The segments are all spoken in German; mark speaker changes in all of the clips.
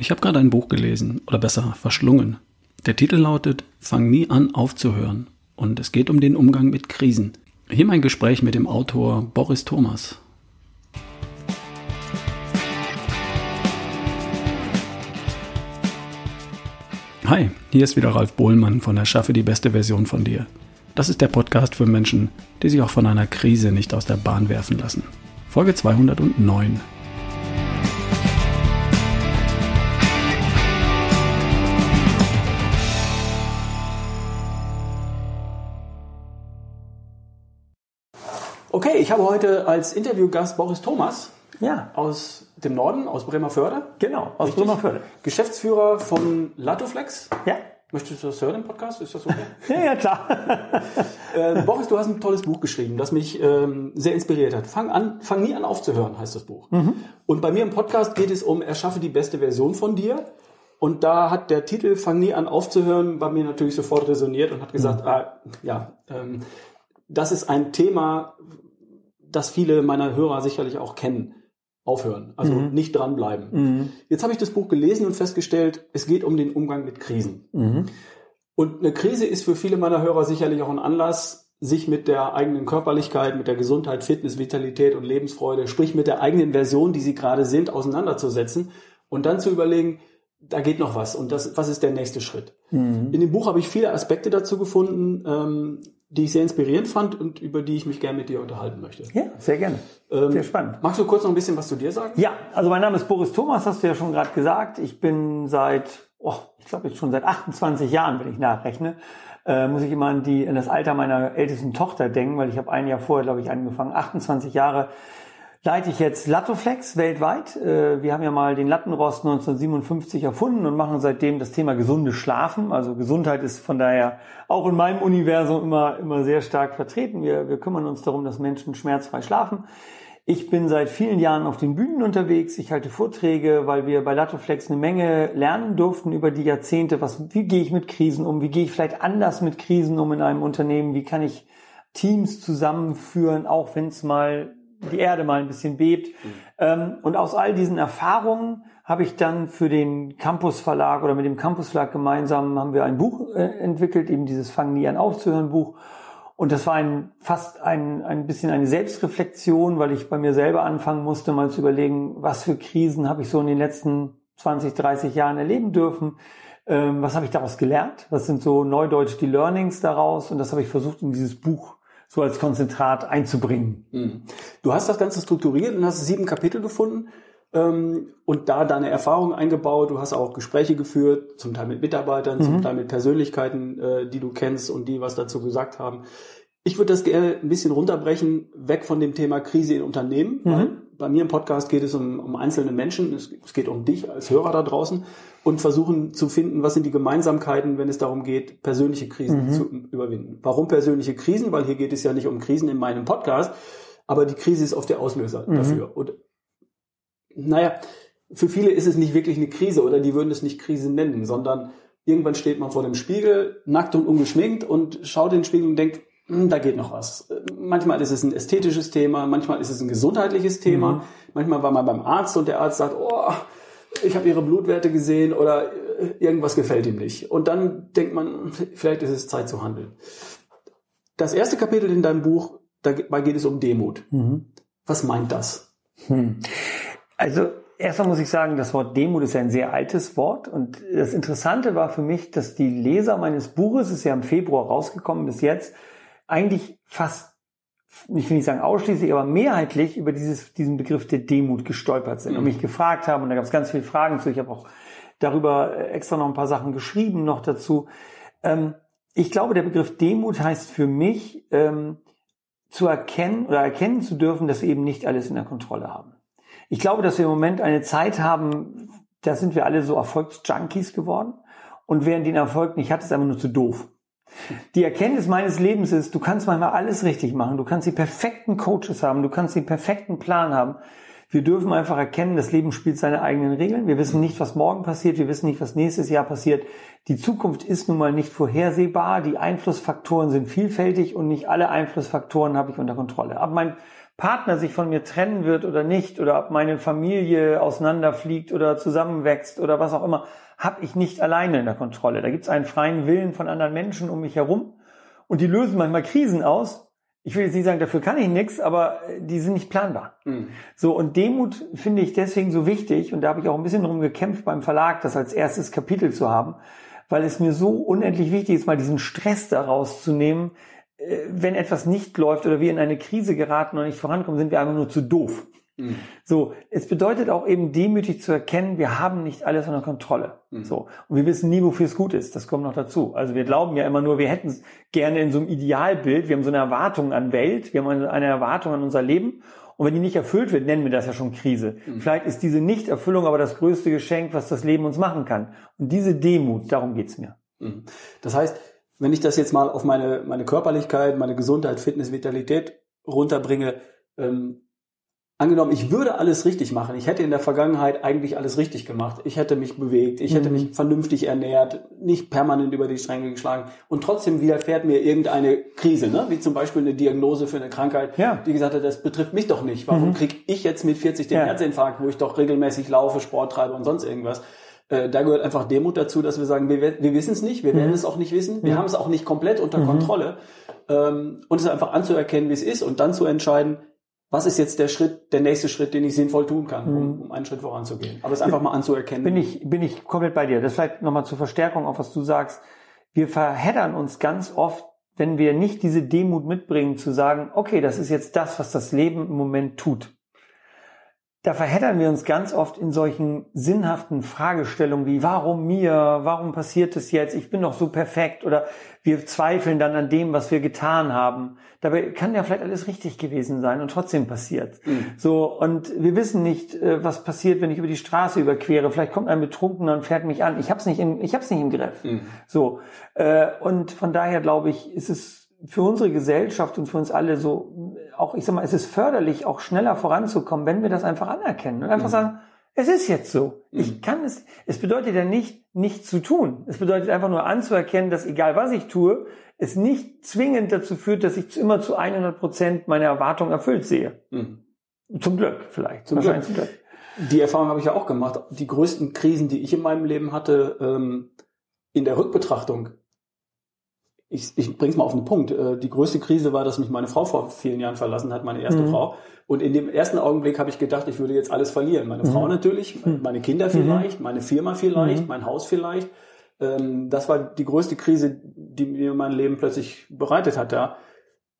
Speaker 1: Ich habe gerade ein Buch gelesen, oder besser verschlungen. Der Titel lautet Fang nie an aufzuhören und es geht um den Umgang mit Krisen. Hier mein Gespräch mit dem Autor Boris Thomas. Hi, hier ist wieder Ralf Bohlmann von der Schaffe die beste Version von dir. Das ist der Podcast für Menschen, die sich auch von einer Krise nicht aus der Bahn werfen lassen. Folge 209. ich habe heute als Interviewgast Boris Thomas. Ja. Aus dem Norden, aus Bremerförde.
Speaker 2: Genau, aus Richtig? Bremerförde.
Speaker 1: Geschäftsführer von Latoflex.
Speaker 2: Ja.
Speaker 1: Möchtest du das hören im Podcast? Ist das okay?
Speaker 2: ja, ja, klar.
Speaker 1: äh, Boris, du hast ein tolles Buch geschrieben, das mich ähm, sehr inspiriert hat. Fang an, fang nie an aufzuhören, heißt das Buch. Mhm. Und bei mir im Podcast geht es um Erschaffe die beste Version von dir. Und da hat der Titel Fang nie an aufzuhören bei mir natürlich sofort resoniert und hat gesagt, mhm. ah, ja, ähm, das ist ein Thema, das viele meiner Hörer sicherlich auch kennen. Aufhören, also mhm. nicht dranbleiben. Mhm. Jetzt habe ich das Buch gelesen und festgestellt, es geht um den Umgang mit Krisen. Mhm. Und eine Krise ist für viele meiner Hörer sicherlich auch ein Anlass, sich mit der eigenen Körperlichkeit, mit der Gesundheit, Fitness, Vitalität und Lebensfreude, sprich mit der eigenen Version, die sie gerade sind, auseinanderzusetzen und dann zu überlegen, da geht noch was und das, was ist der nächste Schritt? Mhm. In dem Buch habe ich viele Aspekte dazu gefunden, ähm, die ich sehr inspirierend fand und über die ich mich gerne mit dir unterhalten möchte.
Speaker 2: Ja, sehr gerne. Ähm, sehr spannend.
Speaker 1: Magst du kurz noch ein bisschen was zu dir sagen?
Speaker 2: Ja, also mein Name ist Boris Thomas, hast du ja schon gerade gesagt. Ich bin seit, oh, ich glaube jetzt schon seit 28 Jahren, wenn ich nachrechne, äh, muss ich immer an, die, an das Alter meiner ältesten Tochter denken, weil ich habe ein Jahr vorher, glaube ich, angefangen. 28 Jahre leite ich jetzt Lattoflex weltweit. Äh, wir haben ja mal den Lattenrost 1957 erfunden und machen seitdem das Thema gesundes Schlafen. Also Gesundheit ist von daher auch in meinem Universum immer, immer sehr stark vertreten. Wir, wir kümmern uns darum, dass Menschen schmerzfrei schlafen. Ich bin seit vielen Jahren auf den Bühnen unterwegs. Ich halte Vorträge, weil wir bei Lattoflex eine Menge lernen durften über die Jahrzehnte. Was, wie gehe ich mit Krisen um? Wie gehe ich vielleicht anders mit Krisen um in einem Unternehmen? Wie kann ich Teams zusammenführen, auch wenn es mal die Erde mal ein bisschen bebt. Mhm. Und aus all diesen Erfahrungen habe ich dann für den Campus Verlag oder mit dem Campus Verlag gemeinsam haben wir ein Buch äh, entwickelt, eben dieses Fangen nie an aufzuhören Buch. Und das war ein, fast ein, ein bisschen eine Selbstreflexion, weil ich bei mir selber anfangen musste, mal zu überlegen, was für Krisen habe ich so in den letzten 20, 30 Jahren erleben dürfen. Ähm, was habe ich daraus gelernt? Was sind so neudeutsch die Learnings daraus? Und das habe ich versucht, in dieses Buch so als Konzentrat einzubringen.
Speaker 1: Mhm. Du hast das Ganze strukturiert und hast sieben Kapitel gefunden ähm, und da deine Erfahrungen eingebaut. Du hast auch Gespräche geführt, zum Teil mit Mitarbeitern, mhm. zum Teil mit Persönlichkeiten, äh, die du kennst und die was dazu gesagt haben. Ich würde das gerne ein bisschen runterbrechen, weg von dem Thema Krise in Unternehmen. Mhm. Bei mir im Podcast geht es um, um einzelne Menschen, es, es, geht um dich als Hörer da draußen und versuchen zu finden, was sind die Gemeinsamkeiten, wenn es darum geht, persönliche Krisen mhm. zu überwinden. Warum persönliche Krisen? Weil hier geht es ja nicht um Krisen in meinem Podcast, aber die Krise ist oft der Auslöser mhm. dafür. Und naja, für viele ist es nicht wirklich eine Krise oder die würden es nicht Krise nennen, sondern irgendwann steht man vor dem Spiegel, nackt und ungeschminkt und schaut in den Spiegel und denkt, da geht noch was. Manchmal ist es ein ästhetisches Thema, manchmal ist es ein gesundheitliches Thema, mhm. manchmal war man beim Arzt und der Arzt sagt, oh, ich habe ihre Blutwerte gesehen oder äh, irgendwas gefällt ihm nicht. Und dann denkt man, vielleicht ist es Zeit zu handeln. Das erste Kapitel in deinem Buch, dabei geht es um Demut. Mhm. Was meint das? Hm.
Speaker 2: Also erstmal muss ich sagen, das Wort Demut ist ja ein sehr altes Wort. Und das Interessante war für mich, dass die Leser meines Buches, ist ja im Februar rausgekommen bis jetzt, eigentlich fast, ich will nicht sagen ausschließlich, aber mehrheitlich über dieses, diesen Begriff der Demut gestolpert sind mhm. und mich gefragt haben. Und da gab es ganz viele Fragen zu. Ich habe auch darüber äh, extra noch ein paar Sachen geschrieben noch dazu. Ähm, ich glaube, der Begriff Demut heißt für mich, ähm, zu erkennen oder erkennen zu dürfen, dass wir eben nicht alles in der Kontrolle haben. Ich glaube, dass wir im Moment eine Zeit haben, da sind wir alle so Erfolgsjunkies geworden. Und wer den Erfolg nicht hat, ist einfach nur zu doof. Die Erkenntnis meines Lebens ist, du kannst manchmal alles richtig machen. Du kannst die perfekten Coaches haben. Du kannst den perfekten Plan haben. Wir dürfen einfach erkennen, das Leben spielt seine eigenen Regeln. Wir wissen nicht, was morgen passiert. Wir wissen nicht, was nächstes Jahr passiert. Die Zukunft ist nun mal nicht vorhersehbar. Die Einflussfaktoren sind vielfältig und nicht alle Einflussfaktoren habe ich unter Kontrolle. Aber mein Partner sich von mir trennen wird oder nicht, oder ob meine Familie auseinanderfliegt oder zusammenwächst oder was auch immer, habe ich nicht alleine in der Kontrolle. Da gibt es einen freien Willen von anderen Menschen um mich herum und die lösen manchmal Krisen aus. Ich will jetzt nicht sagen, dafür kann ich nichts, aber äh, die sind nicht planbar. Mhm. So, und Demut finde ich deswegen so wichtig, und da habe ich auch ein bisschen drum gekämpft beim Verlag, das als erstes Kapitel zu haben, weil es mir so unendlich wichtig ist, mal diesen Stress daraus zu nehmen, wenn etwas nicht läuft oder wir in eine Krise geraten und nicht vorankommen, sind wir einfach nur zu doof. Mhm. So, es bedeutet auch eben demütig zu erkennen, wir haben nicht alles unter Kontrolle. Mhm. So, und wir wissen nie, wofür es gut ist. Das kommt noch dazu. Also wir glauben ja immer nur, wir hätten es gerne in so einem Idealbild. Wir haben so eine Erwartung an Welt, wir haben eine Erwartung an unser Leben. Und wenn die nicht erfüllt wird, nennen wir das ja schon Krise. Mhm. Vielleicht ist diese Nichterfüllung aber das größte Geschenk, was das Leben uns machen kann. Und diese Demut, darum geht's mir.
Speaker 1: Mhm. Das heißt, wenn ich das jetzt mal auf meine, meine Körperlichkeit, meine Gesundheit, Fitness, Vitalität runterbringe, ähm, angenommen, ich würde alles richtig machen. Ich hätte in der Vergangenheit eigentlich alles richtig gemacht. Ich hätte mich bewegt, ich hätte mhm. mich vernünftig ernährt, nicht permanent über die Stränge geschlagen. Und trotzdem widerfährt mir irgendeine Krise, ne? wie zum Beispiel eine Diagnose für eine Krankheit, ja. die gesagt hat, das betrifft mich doch nicht. Warum mhm. krieg ich jetzt mit 40 den ja. Herzinfarkt, wo ich doch regelmäßig laufe, Sport treibe und sonst irgendwas? Äh, da gehört einfach Demut dazu, dass wir sagen, wir, wir wissen es nicht, wir werden mhm. es auch nicht wissen, wir mhm. haben es auch nicht komplett unter mhm. Kontrolle. Ähm, und es einfach anzuerkennen, wie es ist und dann zu entscheiden, was ist jetzt der Schritt, der nächste Schritt, den ich sinnvoll tun kann, um, mhm. um einen Schritt voranzugehen. Aber es einfach mal anzuerkennen.
Speaker 2: Bin ich, bin ich komplett bei dir. Das vielleicht nochmal zur Verstärkung auf was du sagst. Wir verheddern uns ganz oft, wenn wir nicht diese Demut mitbringen, zu sagen, okay, das ist jetzt das, was das Leben im Moment tut da verheddern wir uns ganz oft in solchen sinnhaften Fragestellungen wie, warum mir, warum passiert es jetzt, ich bin doch so perfekt oder wir zweifeln dann an dem, was wir getan haben. Dabei kann ja vielleicht alles richtig gewesen sein und trotzdem passiert. Mhm. So, und wir wissen nicht, äh, was passiert, wenn ich über die Straße überquere. Vielleicht kommt ein Betrunkener und fährt mich an. Ich hab's nicht im, ich hab's nicht im Griff. Mhm. So, äh, und von daher glaube ich, ist es für unsere Gesellschaft und für uns alle so auch, ich sag mal, es ist förderlich, auch schneller voranzukommen, wenn wir das einfach anerkennen und einfach mhm. sagen, es ist jetzt so. Mhm. Ich kann es, es bedeutet ja nicht, nichts zu tun. Es bedeutet einfach nur anzuerkennen, dass egal was ich tue, es nicht zwingend dazu führt, dass ich immer zu 100 Prozent meine Erwartungen erfüllt sehe. Mhm. Zum Glück vielleicht.
Speaker 1: Zum Glück. zum Glück. Die Erfahrung habe ich ja auch gemacht. Die größten Krisen, die ich in meinem Leben hatte, ähm, in der Rückbetrachtung, ich, ich bring's mal auf den Punkt. Äh, die größte Krise war, dass mich meine Frau vor vielen Jahren verlassen hat, meine erste mhm. Frau. Und in dem ersten Augenblick habe ich gedacht, ich würde jetzt alles verlieren. Meine mhm. Frau natürlich, mhm. meine Kinder mhm. vielleicht, meine Firma vielleicht, mhm. mein Haus vielleicht. Ähm, das war die größte Krise, die mir mein Leben plötzlich bereitet hat. Ja.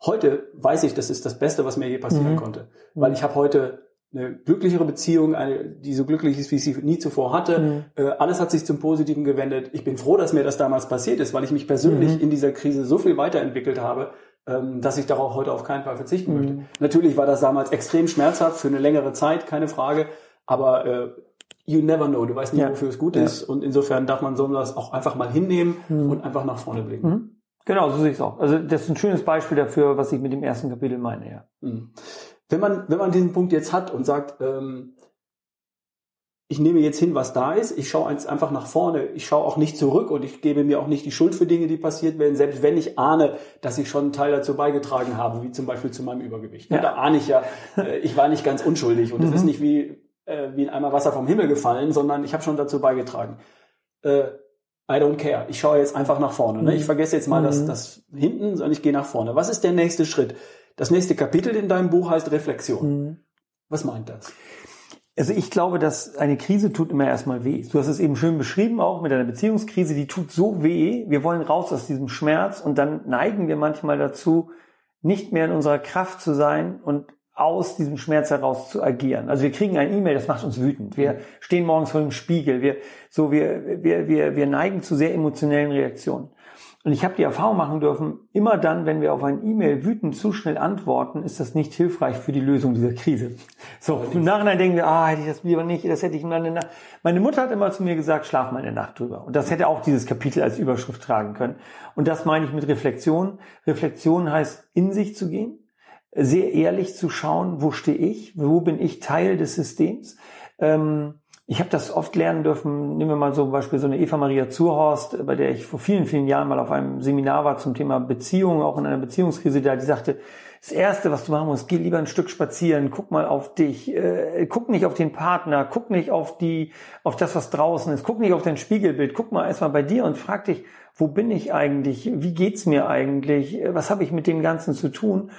Speaker 1: Heute weiß ich, das ist das Beste, was mir je passieren konnte. Weil ich habe heute eine glücklichere Beziehung, eine, die so glücklich ist, wie ich sie nie zuvor hatte. Mhm. Äh, alles hat sich zum Positiven gewendet. Ich bin froh, dass mir das damals passiert ist, weil ich mich persönlich mhm. in dieser Krise so viel weiterentwickelt habe, ähm, dass ich darauf heute auf keinen Fall verzichten mhm. möchte. Natürlich war das damals extrem schmerzhaft für eine längere Zeit, keine Frage. Aber äh, you never know, du weißt nie, ja. wofür es gut ja. ist. Und insofern darf man so das auch einfach mal hinnehmen mhm. und einfach nach vorne blicken. Mhm.
Speaker 2: Genau, so sehe ich es auch. Also das ist ein schönes Beispiel dafür, was ich mit dem ersten Kapitel meine. Ja. Mhm.
Speaker 1: Wenn man, wenn man diesen Punkt jetzt hat und sagt, ähm, ich nehme jetzt hin, was da ist, ich schaue einfach nach vorne, ich schaue auch nicht zurück und ich gebe mir auch nicht die Schuld für Dinge, die passiert werden, selbst wenn ich ahne, dass ich schon einen Teil dazu beigetragen habe, wie zum Beispiel zu meinem Übergewicht. Ja. Da ahne ich ja, äh, ich war nicht ganz unschuldig und es mhm. ist nicht wie, äh, wie in einmal Wasser vom Himmel gefallen, sondern ich habe schon dazu beigetragen. Äh, I don't care. Ich schaue jetzt einfach nach vorne. Ne? Ich vergesse jetzt mal mhm. das, das hinten, sondern ich gehe nach vorne. Was ist der nächste Schritt? Das nächste Kapitel in deinem Buch heißt Reflexion. Mhm. Was meint das?
Speaker 2: Also ich glaube, dass eine Krise tut immer erstmal weh. Du hast es eben schön beschrieben, auch mit einer Beziehungskrise, die tut so weh. Wir wollen raus aus diesem Schmerz und dann neigen wir manchmal dazu, nicht mehr in unserer Kraft zu sein und aus diesem Schmerz heraus zu agieren. Also wir kriegen ein E-Mail, das macht uns wütend. Wir mhm. stehen morgens vor dem Spiegel. Wir, so, wir, wir, wir, wir neigen zu sehr emotionellen Reaktionen. Und ich habe die Erfahrung machen dürfen, immer dann, wenn wir auf ein E-Mail wütend zu schnell antworten, ist das nicht hilfreich für die Lösung dieser Krise. So, im Nachhinein denken wir, ah, hätte ich das lieber nicht, das hätte ich meine Nacht. Meine Mutter hat immer zu mir gesagt, schlaf mal eine Nacht drüber. Und das hätte auch dieses Kapitel als Überschrift tragen können. Und das meine ich mit Reflexion. Reflexion heißt, in sich zu gehen, sehr ehrlich zu schauen, wo stehe ich, wo bin ich Teil des Systems. Ähm, ich habe das oft lernen dürfen, nehmen wir mal so zum Beispiel so eine Eva Maria Zurhorst, bei der ich vor vielen, vielen Jahren mal auf einem Seminar war zum Thema Beziehung, auch in einer Beziehungskrise, da die sagte, das Erste, was du machen musst, geh lieber ein Stück spazieren, guck mal auf dich, äh, guck nicht auf den Partner, guck nicht auf die, auf das, was draußen ist, guck nicht auf dein Spiegelbild, guck mal erstmal bei dir und frag dich, wo bin ich eigentlich, wie geht's mir eigentlich, was habe ich mit dem Ganzen zu tun?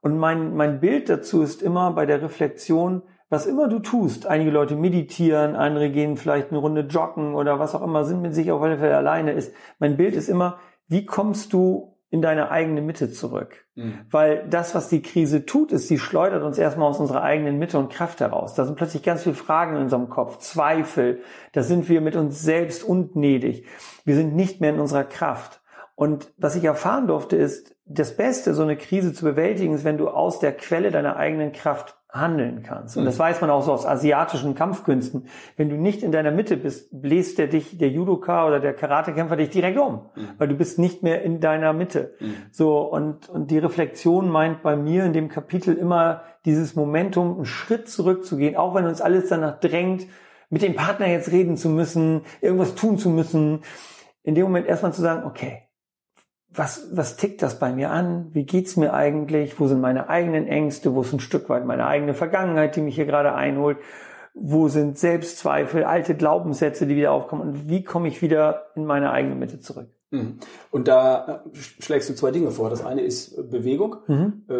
Speaker 2: Und mein, mein Bild dazu ist immer bei der Reflexion, was immer du tust, einige Leute meditieren, andere gehen vielleicht eine Runde joggen oder was auch immer, sind mit sich auf alle Fälle alleine ist. Mein Bild ist immer, wie kommst du in deine eigene Mitte zurück? Mhm. Weil das, was die Krise tut, ist, sie schleudert uns erstmal aus unserer eigenen Mitte und Kraft heraus. Da sind plötzlich ganz viele Fragen in unserem Kopf, Zweifel. Da sind wir mit uns selbst ungnädig. Wir sind nicht mehr in unserer Kraft. Und was ich erfahren durfte, ist, das Beste, so eine Krise zu bewältigen, ist, wenn du aus der Quelle deiner eigenen Kraft handeln kannst. Und das mhm. weiß man auch so aus asiatischen Kampfkünsten. Wenn du nicht in deiner Mitte bist, bläst der dich, der Judoka oder der Karatekämpfer dich direkt um, mhm. weil du bist nicht mehr in deiner Mitte. Mhm. So, und, und die Reflexion meint bei mir in dem Kapitel immer dieses Momentum, einen Schritt zurückzugehen, auch wenn uns alles danach drängt, mit dem Partner jetzt reden zu müssen, irgendwas tun zu müssen. In dem Moment erstmal zu sagen, okay, was, was tickt das bei mir an? Wie geht's mir eigentlich? Wo sind meine eigenen Ängste? Wo ist ein Stück weit meine eigene Vergangenheit, die mich hier gerade einholt? Wo sind Selbstzweifel, alte Glaubenssätze, die wieder aufkommen? Und wie komme ich wieder in meine eigene Mitte zurück?
Speaker 1: Mhm. Und da äh, schlägst du zwei Dinge vor. Das eine ist äh, Bewegung. Mhm. Äh,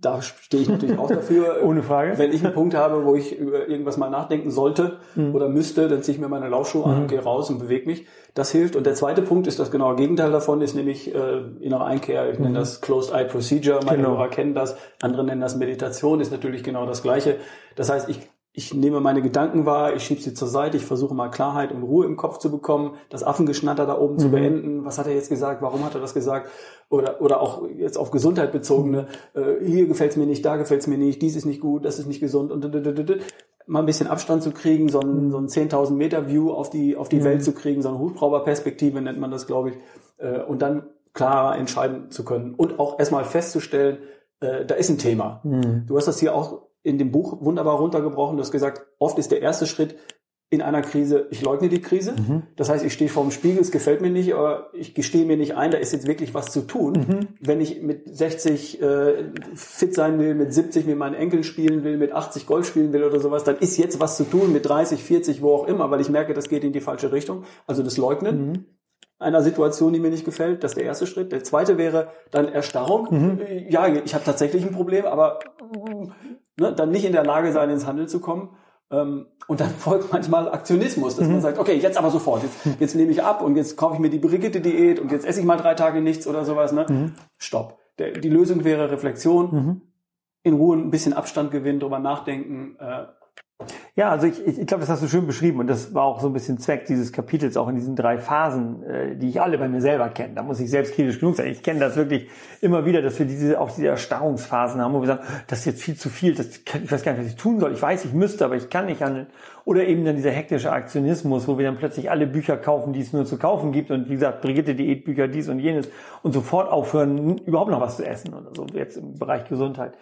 Speaker 1: da stehe ich natürlich auch dafür.
Speaker 2: Ohne Frage.
Speaker 1: Wenn ich einen Punkt habe, wo ich über irgendwas mal nachdenken sollte mhm. oder müsste, dann ziehe ich mir meine Laufschuhe an, mhm. gehe raus und bewege mich. Das hilft. Und der zweite Punkt ist das genaue Gegenteil davon, ist nämlich äh, innere Einkehr. Ich nenne mhm. das Closed Eye Procedure. Meine genau. Hörer kennen das. Andere nennen das Meditation. Ist natürlich genau das Gleiche. Das heißt, ich ich nehme meine Gedanken wahr, ich schiebe sie zur Seite, ich versuche mal Klarheit und Ruhe im Kopf zu bekommen, das Affengeschnatter da oben mhm. zu beenden. Was hat er jetzt gesagt? Warum hat er das gesagt? Oder, oder auch jetzt auf Gesundheit bezogene, äh, hier gefällt's mir nicht, da gefällt's mir nicht, dies ist nicht gut, das ist nicht gesund und mal ein bisschen Abstand zu kriegen, so ein, mhm. so ein 10.000 Meter View auf die, auf die mhm. Welt zu kriegen, so eine Hubschrauberperspektive nennt man das, glaube ich, äh, und dann klarer entscheiden zu können und auch erstmal festzustellen, äh, da ist ein Thema. Mhm. Du hast das hier auch in dem Buch wunderbar runtergebrochen. Du hast gesagt, oft ist der erste Schritt in einer Krise, ich leugne die Krise. Mhm. Das heißt, ich stehe vor dem Spiegel, es gefällt mir nicht, aber ich gestehe mir nicht ein, da ist jetzt wirklich was zu tun. Mhm. Wenn ich mit 60 äh, fit sein will, mit 70 mit meinen Enkeln spielen will, mit 80 Golf spielen will oder sowas, dann ist jetzt was zu tun mit 30, 40, wo auch immer, weil ich merke, das geht in die falsche Richtung. Also das Leugnen. Mhm einer Situation, die mir nicht gefällt. Das ist der erste Schritt. Der zweite wäre dann Erstarrung. Mhm. Ja, ich habe tatsächlich ein Problem, aber ne, dann nicht in der Lage sein, ins Handeln zu kommen. Ähm, und dann folgt manchmal Aktionismus, dass mhm. man sagt, okay, jetzt aber sofort, jetzt, jetzt nehme ich ab und jetzt kaufe ich mir die Brigitte-Diät und jetzt esse ich mal drei Tage nichts oder sowas. Ne? Mhm. Stopp. Der, die Lösung wäre Reflexion, mhm. in Ruhe ein bisschen Abstand gewinnen, drüber nachdenken, äh,
Speaker 2: ja, also ich, ich, ich glaube, das hast du schön beschrieben und das war auch so ein bisschen Zweck dieses Kapitels, auch in diesen drei Phasen, äh, die ich alle bei mir selber kenne. Da muss ich selbstkritisch genug sein. Ich kenne das wirklich immer wieder, dass wir diese auch diese Erstarrungsphasen haben, wo wir sagen, das ist jetzt viel zu viel, das kann, ich weiß gar nicht, was ich tun soll. Ich weiß, ich müsste, aber ich kann nicht handeln. Oder eben dann dieser hektische Aktionismus, wo wir dann plötzlich alle Bücher kaufen, die es nur zu kaufen gibt und wie gesagt, Brigitte Diätbücher, dies und jenes und sofort aufhören, überhaupt noch was zu essen oder so, jetzt im Bereich Gesundheit.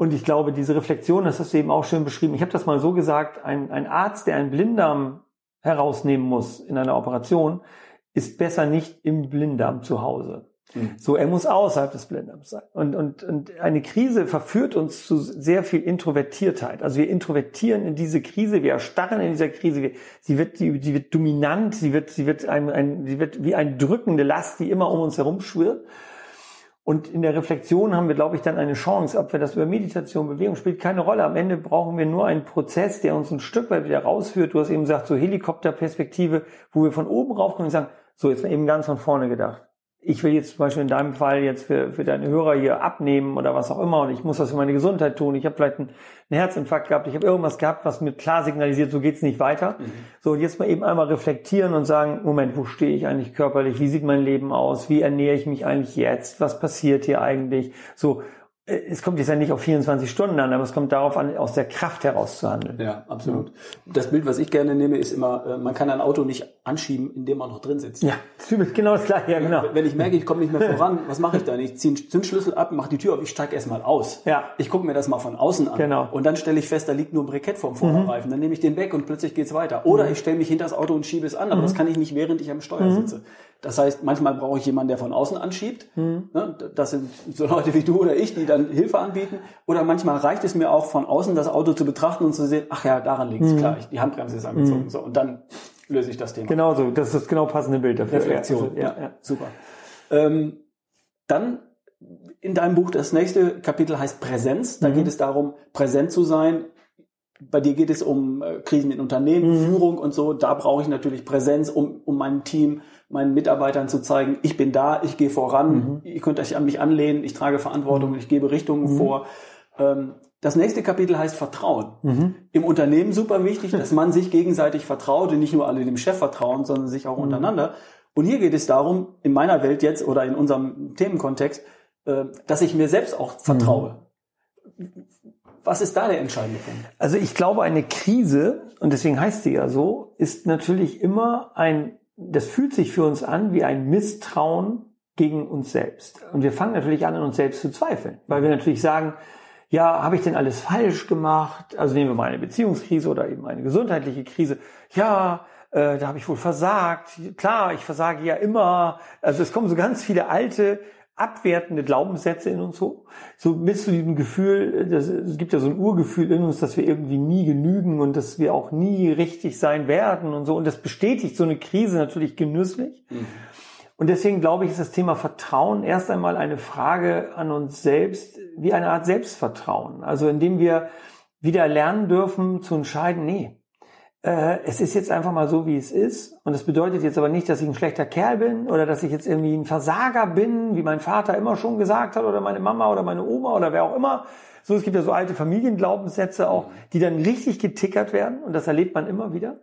Speaker 2: Und ich glaube, diese Reflexion, das hast du eben auch schön beschrieben. Ich habe das mal so gesagt, ein, ein Arzt, der einen Blinddarm herausnehmen muss in einer Operation, ist besser nicht im Blinddarm zu Hause. Mhm. So, er muss außerhalb des Blinddarms sein. Und, und, und eine Krise verführt uns zu sehr viel Introvertiertheit. Also wir introvertieren in diese Krise, wir erstarren in dieser Krise. Wir, sie wird, sie, sie wird dominant, sie wird, sie wird ein, ein, sie wird wie eine drückende Last, die immer um uns herum schwirrt. Und in der Reflexion haben wir, glaube ich, dann eine Chance, ob wir das über Meditation, Bewegung spielt keine Rolle. Am Ende brauchen wir nur einen Prozess, der uns ein Stück weit wieder rausführt. Du hast eben gesagt, so Helikopterperspektive, wo wir von oben raufkommen und sagen, so jetzt eben ganz von vorne gedacht ich will jetzt zum Beispiel in deinem Fall jetzt für, für deine Hörer hier abnehmen oder was auch immer und ich muss das für meine Gesundheit tun. Ich habe vielleicht einen, einen Herzinfarkt gehabt, ich habe irgendwas gehabt, was mir klar signalisiert, so geht's nicht weiter. Mhm. So, und jetzt mal eben einmal reflektieren und sagen, Moment, wo stehe ich eigentlich körperlich? Wie sieht mein Leben aus? Wie ernähre ich mich eigentlich jetzt? Was passiert hier eigentlich? So, es kommt jetzt ja nicht auf 24 Stunden an, aber es kommt darauf an, aus der Kraft heraus zu handeln.
Speaker 1: Ja, absolut. Das Bild, was ich gerne nehme, ist immer, äh, man kann ein Auto nicht anschieben, indem man noch drin sitzt.
Speaker 2: Ja, genau das gleiche, ja, genau.
Speaker 1: Wenn ich merke, ich komme nicht mehr voran, was mache ich dann? Ich ziehe einen Zündschlüssel ab, mache die Tür auf, ich steige erstmal aus.
Speaker 2: Ja.
Speaker 1: Ich gucke mir das mal von außen an.
Speaker 2: Genau.
Speaker 1: Und dann stelle ich fest, da liegt nur ein Brikett vorm Vorderreifen. Mhm. Dann nehme ich den weg und plötzlich geht's weiter. Oder mhm. ich stelle mich hinter das Auto und schiebe es an, aber mhm. das kann ich nicht, während ich am Steuer mhm. sitze. Das heißt, manchmal brauche ich jemanden, der von außen anschiebt. Mhm. Das sind so Leute wie du oder ich, die dann Hilfe anbieten. Oder manchmal reicht es mir auch von außen das Auto zu betrachten und zu sehen, ach ja, daran liegt es, mhm. klar, die Handbremse ist angezogen. Mhm. So, und dann löse ich das Thema.
Speaker 2: Genau so, das ist das genau passende Bild dafür.
Speaker 1: Reflexion, ja, ja, super. Ähm, dann in deinem Buch, das nächste Kapitel heißt Präsenz. Da mhm. geht es darum, präsent zu sein. Bei dir geht es um äh, Krisen in Unternehmen, mhm. Führung und so. Da brauche ich natürlich Präsenz, um, um mein Team meinen Mitarbeitern zu zeigen, ich bin da, ich gehe voran, mhm. ihr könnt euch an mich anlehnen, ich trage Verantwortung, ich gebe Richtungen mhm. vor. Ähm, das nächste Kapitel heißt Vertrauen. Mhm. Im Unternehmen super wichtig, dass man sich gegenseitig vertraut und nicht nur alle dem Chef vertrauen, sondern sich auch mhm. untereinander. Und hier geht es darum, in meiner Welt jetzt oder in unserem Themenkontext, äh, dass ich mir selbst auch vertraue. Mhm. Was ist da der entscheidende Punkt?
Speaker 2: Also ich glaube, eine Krise, und deswegen heißt sie ja so, ist natürlich immer ein das fühlt sich für uns an wie ein Misstrauen gegen uns selbst. Und wir fangen natürlich an, an uns selbst zu zweifeln, weil wir natürlich sagen, ja, habe ich denn alles falsch gemacht? Also nehmen wir mal eine Beziehungskrise oder eben eine gesundheitliche Krise. Ja, äh, da habe ich wohl versagt. Klar, ich versage ja immer. Also es kommen so ganz viele alte abwertende Glaubenssätze in uns hoch. So bis zu diesem Gefühl, das, es gibt ja so ein Urgefühl in uns, dass wir irgendwie nie genügen und dass wir auch nie richtig sein werden und so. Und das bestätigt so eine Krise natürlich genüsslich. Mhm. Und deswegen glaube ich, ist das Thema Vertrauen erst einmal eine Frage an uns selbst, wie eine Art Selbstvertrauen. Also indem wir wieder lernen dürfen zu entscheiden, nee, äh, es ist jetzt einfach mal so, wie es ist. Und das bedeutet jetzt aber nicht, dass ich ein schlechter Kerl bin oder dass ich jetzt irgendwie ein Versager bin, wie mein Vater immer schon gesagt hat oder meine Mama oder meine Oma oder wer auch immer. So, es gibt ja so alte Familienglaubenssätze auch, die dann richtig getickert werden und das erlebt man immer wieder.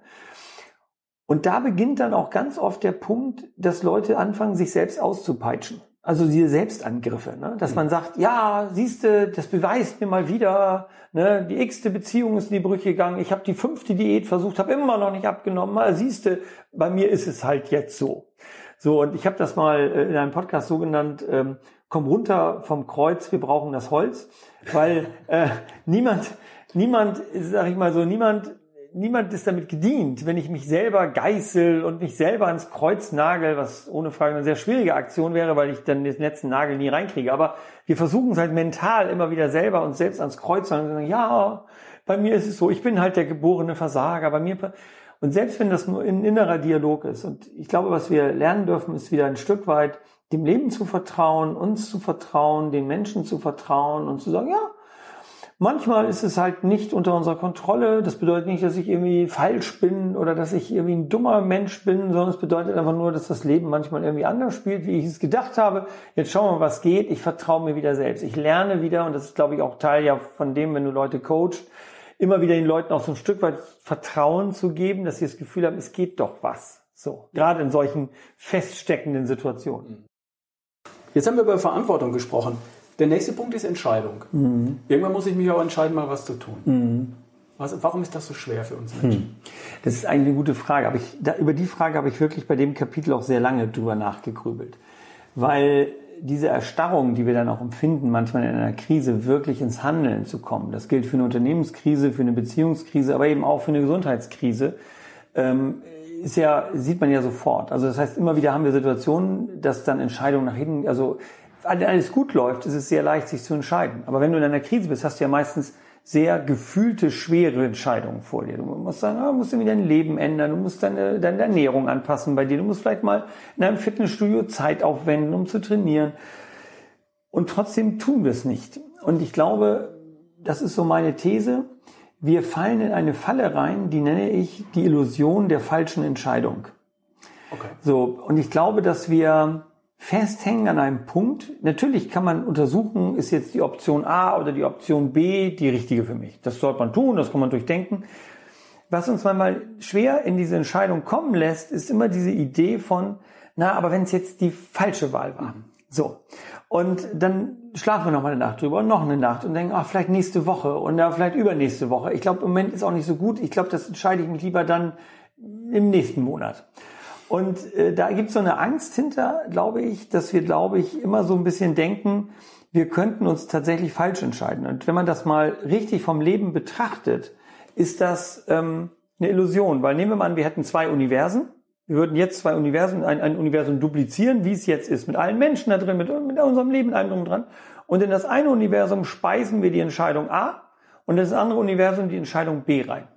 Speaker 2: Und da beginnt dann auch ganz oft der Punkt, dass Leute anfangen, sich selbst auszupeitschen. Also diese Selbstangriffe, ne? dass man sagt, ja, siehste, das beweist mir mal wieder, ne? die x-te Beziehung ist in die Brüche gegangen, ich habe die fünfte Diät versucht, habe immer noch nicht abgenommen, mal siehste, bei mir ist es halt jetzt so. So, und ich habe das mal äh, in einem Podcast so genannt, ähm, komm runter vom Kreuz, wir brauchen das Holz, weil äh, niemand, niemand, sag ich mal so, niemand niemand ist damit gedient, wenn ich mich selber geißel und mich selber ans Kreuz nagel, was ohne Frage eine sehr schwierige Aktion wäre, weil ich dann den letzten Nagel nie reinkriege. Aber wir versuchen es halt mental immer wieder selber uns selbst ans Kreuz zu sagen, ja, bei mir ist es so, ich bin halt der geborene Versager, bei mir, und selbst wenn das nur ein innerer Dialog ist, und ich glaube, was wir lernen dürfen, ist wieder ein Stück weit dem Leben zu vertrauen, uns zu vertrauen, den Menschen zu vertrauen und zu sagen, ja, Manchmal ist es halt nicht unter unserer Kontrolle. Das bedeutet nicht, dass ich irgendwie falsch bin oder dass ich irgendwie ein dummer Mensch bin, sondern es bedeutet einfach nur, dass das Leben manchmal irgendwie anders spielt, wie ich es gedacht habe. Jetzt schauen wir mal, was geht. Ich vertraue mir wieder selbst. Ich lerne wieder, und das ist, glaube ich, auch Teil ja von dem, wenn du Leute coachst, immer wieder den Leuten auch so ein Stück weit Vertrauen zu geben, dass sie das Gefühl haben, es geht doch was. So. Gerade in solchen feststeckenden Situationen.
Speaker 1: Jetzt haben wir über Verantwortung gesprochen. Der nächste Punkt ist Entscheidung. Mhm. Irgendwann muss ich mich auch entscheiden, mal was zu tun. Mhm. Was, warum ist das so schwer für uns Menschen? Hm.
Speaker 2: Das ist eigentlich eine gute Frage. Aber ich, da, über die Frage habe ich wirklich bei dem Kapitel auch sehr lange drüber nachgegrübelt. Weil diese Erstarrung, die wir dann auch empfinden, manchmal in einer Krise wirklich ins Handeln zu kommen, das gilt für eine Unternehmenskrise, für eine Beziehungskrise, aber eben auch für eine Gesundheitskrise, ähm, ist ja, sieht man ja sofort. Also das heißt, immer wieder haben wir Situationen, dass dann Entscheidungen nach hinten, also alles gut läuft, ist es sehr leicht, sich zu entscheiden. Aber wenn du in einer Krise bist, hast du ja meistens sehr gefühlte, schwere Entscheidungen vor dir. Du musst sagen, ah, du musst irgendwie dein Leben ändern, du musst deine, deine Ernährung anpassen bei dir, du musst vielleicht mal in einem Fitnessstudio Zeit aufwenden, um zu trainieren. Und trotzdem tun wir es nicht. Und ich glaube, das ist so meine These, wir fallen in eine Falle rein, die nenne ich die Illusion der falschen Entscheidung. Okay. So, und ich glaube, dass wir festhängen an einem Punkt. Natürlich kann man untersuchen, ist jetzt die Option A oder die Option B die richtige für mich. Das sollte man tun, das kann man durchdenken. Was uns manchmal schwer in diese Entscheidung kommen lässt, ist immer diese Idee von, na, aber wenn es jetzt die falsche Wahl war. So. Und dann schlafen wir noch mal eine Nacht drüber und noch eine Nacht und denken, ach, vielleicht nächste Woche und ja, vielleicht übernächste Woche. Ich glaube, im Moment ist auch nicht so gut. Ich glaube, das entscheide ich mich lieber dann im nächsten Monat. Und äh, da gibt es so eine Angst hinter, glaube ich, dass wir, glaube ich, immer so ein bisschen denken, wir könnten uns tatsächlich falsch entscheiden. Und wenn man das mal richtig vom Leben betrachtet, ist das ähm, eine Illusion. Weil nehmen wir mal an, wir hätten zwei Universen. Wir würden jetzt zwei Universen, ein, ein Universum duplizieren, wie es jetzt ist, mit allen Menschen da drin, mit, mit unserem Leben allem drum dran. Und in das eine Universum speisen wir die Entscheidung A und in das andere Universum die Entscheidung B rein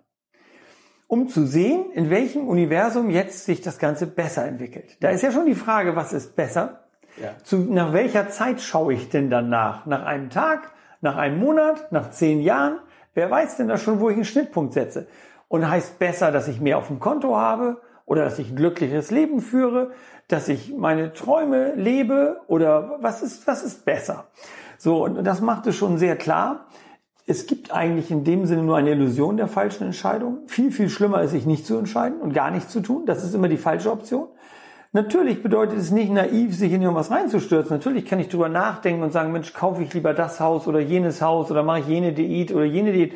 Speaker 2: um zu sehen, in welchem Universum jetzt sich das Ganze besser entwickelt. Da ist ja schon die Frage, was ist besser? Ja. Zu, nach welcher Zeit schaue ich denn danach? Nach einem Tag? Nach einem Monat? Nach zehn Jahren? Wer weiß denn da schon, wo ich einen Schnittpunkt setze? Und heißt besser, dass ich mehr auf dem Konto habe oder dass ich ein glücklicheres Leben führe, dass ich meine Träume lebe oder was ist, was ist besser? So, und das macht es schon sehr klar es gibt eigentlich in dem Sinne nur eine Illusion der falschen Entscheidung. Viel, viel schlimmer ist, sich nicht zu entscheiden und gar nichts zu tun. Das ist immer die falsche Option. Natürlich bedeutet es nicht naiv, sich in irgendwas reinzustürzen. Natürlich kann ich drüber nachdenken und sagen, Mensch, kaufe ich lieber das Haus oder jenes Haus oder mache ich jene Diät oder jene Diät.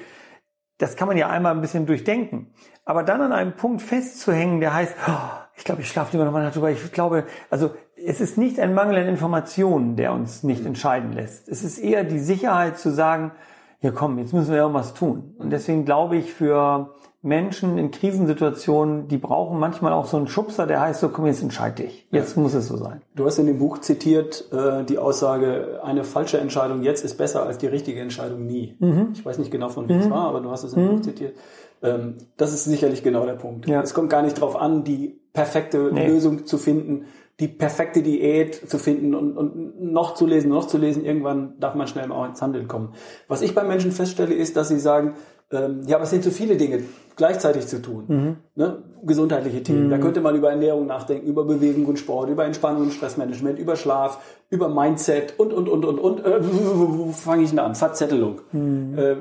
Speaker 2: Das kann man ja einmal ein bisschen durchdenken. Aber dann an einem Punkt festzuhängen, der heißt, oh, ich glaube, ich schlafe lieber nochmal darüber. Ich glaube, also es ist nicht ein Mangel an Informationen, der uns nicht entscheiden lässt. Es ist eher die Sicherheit zu sagen, ja komm, jetzt müssen wir ja was tun. Und deswegen glaube ich, für Menschen in Krisensituationen, die brauchen manchmal auch so einen Schubser, der heißt so, komm, jetzt entscheid dich. Jetzt ja. muss es so sein.
Speaker 1: Du hast in dem Buch zitiert äh, die Aussage, eine falsche Entscheidung jetzt ist besser als die richtige Entscheidung nie. Mhm. Ich weiß nicht genau von wem mhm. es war, aber du hast es im mhm. Buch zitiert. Ähm, das ist sicherlich genau der Punkt. Ja. Es kommt gar nicht darauf an, die perfekte nee. Lösung zu finden, die perfekte Diät zu finden und, und noch zu lesen, noch zu lesen. Irgendwann darf man schnell mal ins Handeln kommen. Was ich bei Menschen feststelle, ist, dass sie sagen, ähm, ja, aber es sind zu viele Dinge gleichzeitig zu tun. Mhm. Ne? Gesundheitliche Themen. Mhm. Da könnte man über Ernährung nachdenken, über Bewegung und Sport, über Entspannung und Stressmanagement, über Schlaf, über Mindset und, und, und, und, und. Äh, wo, wo fange ich denn an? Verzettelung. Mhm. Äh,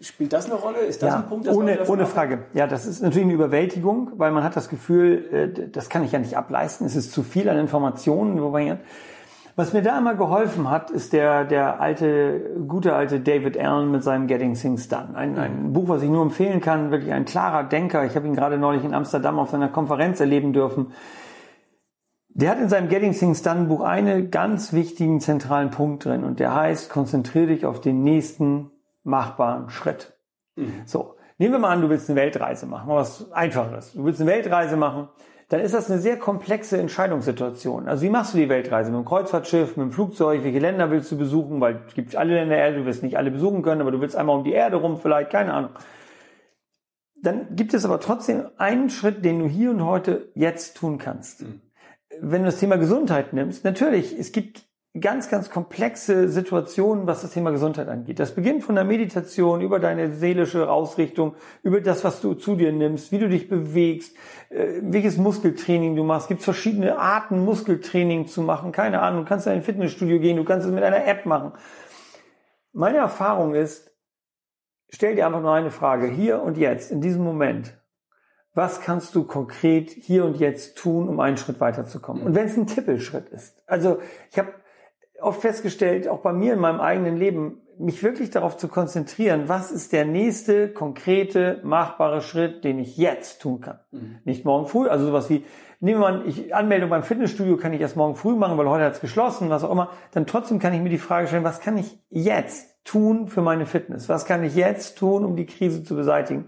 Speaker 1: Spielt das eine Rolle? Ist das
Speaker 2: ja,
Speaker 1: ein Punkt?
Speaker 2: ohne, ohne Frage. Ja, das ist natürlich eine Überwältigung, weil man hat das Gefühl, äh, das kann ich ja nicht ableisten. Es ist zu viel an Informationen. Wobei, was mir da immer geholfen hat, ist der, der alte, gute alte David Allen mit seinem Getting Things Done. Ein, ein Buch, was ich nur empfehlen kann. Wirklich ein klarer Denker. Ich habe ihn gerade neulich in Amsterdam auf seiner Konferenz erleben dürfen. Der hat in seinem Getting Things Done Buch einen ganz wichtigen zentralen Punkt drin und der heißt, konzentriere dich auf den nächsten machbaren Schritt. Mhm. So, nehmen wir mal an, du willst eine Weltreise machen, mal was Einfaches. Du willst eine Weltreise machen, dann ist das eine sehr komplexe Entscheidungssituation. Also wie machst du die Weltreise? Mit dem Kreuzfahrtschiff, mit dem Flugzeug, welche Länder willst du besuchen? Weil es gibt alle Länder der Erde, du wirst nicht alle besuchen können, aber du willst einmal um die Erde rum, vielleicht, keine Ahnung. Dann gibt es aber trotzdem einen Schritt, den du hier und heute jetzt tun kannst. Mhm. Wenn du das Thema Gesundheit nimmst, natürlich, es gibt ganz, ganz komplexe Situationen, was das Thema Gesundheit angeht. Das beginnt von der Meditation über deine seelische Ausrichtung, über das, was du zu dir nimmst, wie du dich bewegst, äh, welches Muskeltraining du machst. Es gibt verschiedene Arten, Muskeltraining zu machen. Keine Ahnung, du kannst in ein Fitnessstudio gehen, du kannst es mit einer App machen. Meine Erfahrung ist, stell dir einfach nur eine Frage, hier und jetzt, in diesem Moment. Was kannst du konkret hier und jetzt tun, um einen Schritt weiterzukommen? Und wenn es ein Tippelschritt ist. Also ich habe oft festgestellt, auch bei mir in meinem eigenen Leben, mich wirklich darauf zu konzentrieren, was ist der nächste konkrete, machbare Schritt, den ich jetzt tun kann. Mhm. Nicht morgen früh, also sowas wie, nehmen wir mal, ich, Anmeldung beim Fitnessstudio kann ich erst morgen früh machen, weil heute hat es geschlossen, was auch immer. Dann trotzdem kann ich mir die Frage stellen, was kann ich jetzt tun für meine Fitness? Was kann ich jetzt tun, um die Krise zu beseitigen?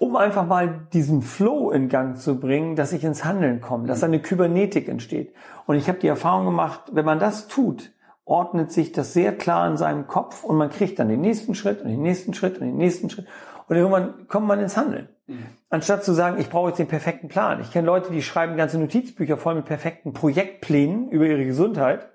Speaker 2: Um einfach mal diesen Flow in Gang zu bringen, dass ich ins Handeln komme, dass eine Kybernetik entsteht. Und ich habe die Erfahrung gemacht, wenn man das tut, ordnet sich das sehr klar in seinem Kopf und man kriegt dann den nächsten Schritt und den nächsten Schritt und den nächsten Schritt und irgendwann kommt man ins Handeln. Mhm. Anstatt zu sagen, ich brauche jetzt den perfekten Plan. Ich kenne Leute, die schreiben ganze Notizbücher voll mit perfekten Projektplänen über ihre Gesundheit,